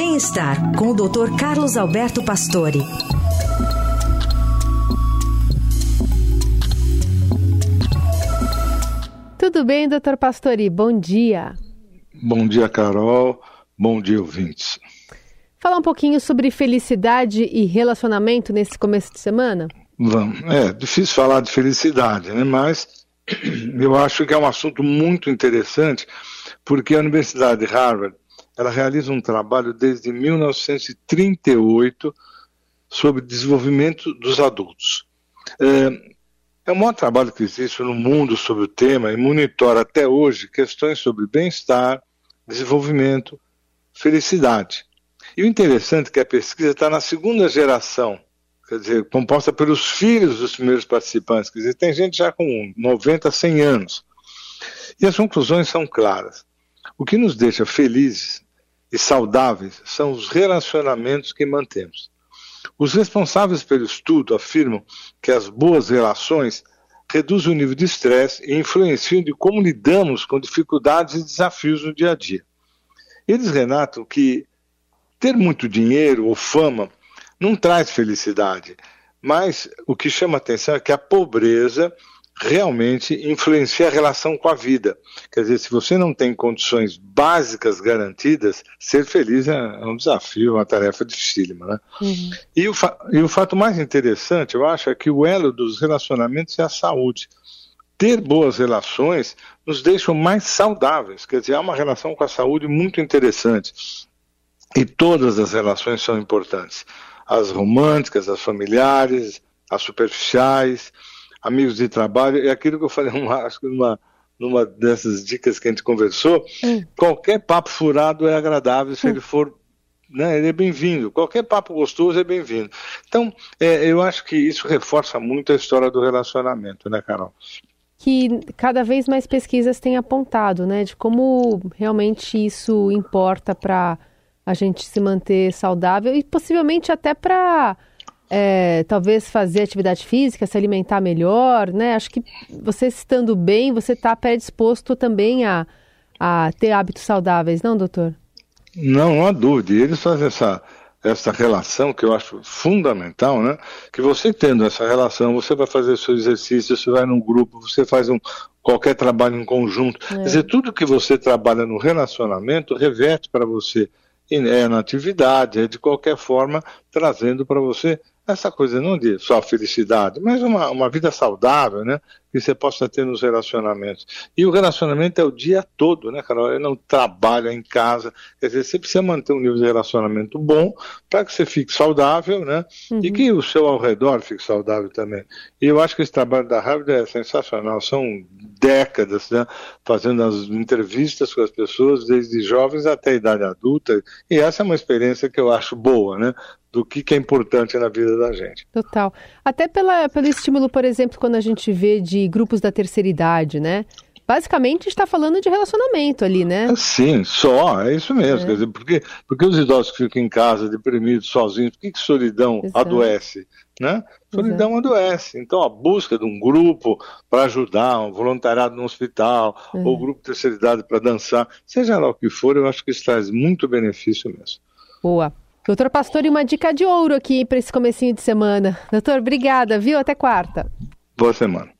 Bem-estar com o Dr. Carlos Alberto Pastore. Tudo bem, doutor Pastori? Bom dia. Bom dia, Carol. Bom dia, ouvintes. Falar um pouquinho sobre felicidade e relacionamento nesse começo de semana? Vamos. É difícil falar de felicidade, né? Mas eu acho que é um assunto muito interessante, porque a Universidade de Harvard ela realiza um trabalho desde 1938 sobre desenvolvimento dos adultos. É, é o maior trabalho que existe no mundo sobre o tema e monitora até hoje questões sobre bem-estar, desenvolvimento, felicidade. E o interessante é que a pesquisa está na segunda geração, quer dizer, composta pelos filhos dos primeiros participantes, quer dizer, tem gente já com 90, 100 anos. E as conclusões são claras. O que nos deixa felizes e saudáveis são os relacionamentos que mantemos. Os responsáveis pelo estudo afirmam que as boas relações reduzem o nível de estresse e influenciam de como lidamos com dificuldades e desafios no dia a dia. Eles relatam que ter muito dinheiro ou fama não traz felicidade, mas o que chama atenção é que a pobreza realmente influencia a relação com a vida. Quer dizer, se você não tem condições básicas garantidas, ser feliz é um desafio, uma tarefa dificílima. Né? Uhum. E, o e o fato mais interessante, eu acho, é que o elo dos relacionamentos é a saúde. Ter boas relações nos deixa mais saudáveis, quer dizer, há uma relação com a saúde muito interessante. E todas as relações são importantes. As românticas, as familiares, as superficiais, amigos de trabalho, é aquilo que eu falei, uma, acho que numa, numa dessas dicas que a gente conversou, hum. qualquer papo furado é agradável se hum. ele for né, ele é bem-vindo. Qualquer papo gostoso é bem-vindo. Então, é, eu acho que isso reforça muito a história do relacionamento, né, Carol? Que cada vez mais pesquisas têm apontado, né, de como realmente isso importa para a gente se manter saudável e possivelmente até para é, talvez fazer atividade física, se alimentar melhor, né? Acho que você estando bem, você está predisposto também a, a ter hábitos saudáveis, não, doutor? Não, não há dúvida. E eles fazem essa, essa relação que eu acho fundamental, né? Que você tendo essa relação, você vai fazer seu exercício, você vai num grupo, você faz um, qualquer trabalho em conjunto. É. Quer dizer, tudo que você trabalha no relacionamento reverte para você é na atividade, é de qualquer forma trazendo para você essa coisa não de só felicidade, mas uma, uma vida saudável, né? Que você possa ter nos relacionamentos. E o relacionamento é o dia todo, né, Carol? Ele não trabalha em casa. Quer dizer, você precisa manter um nível de relacionamento bom para que você fique saudável, né? Uhum. E que o seu ao redor fique saudável também. E eu acho que esse trabalho da Harvard é sensacional. São décadas, né? Fazendo as entrevistas com as pessoas, desde jovens até a idade adulta. E essa é uma experiência que eu acho boa, né? do que, que, é importante na vida da gente. Total. Até pela, pelo estímulo, por exemplo, quando a gente vê de grupos da terceira idade, né? Basicamente está falando de relacionamento ali, né? Sim, só, é isso mesmo. É. Quer dizer, porque, porque os idosos que ficam em casa, deprimidos, sozinhos, por que, que solidão Exato. adoece? Né? Solidão Exato. adoece. Então, a busca de um grupo para ajudar, um voluntariado no hospital, é. ou grupo de terceira idade para dançar, seja lá o que for, eu acho que isso traz muito benefício mesmo. Boa. Doutor Pastor, e uma dica de ouro aqui para esse comecinho de semana. Doutor, obrigada, viu? Até quarta. Boa semana.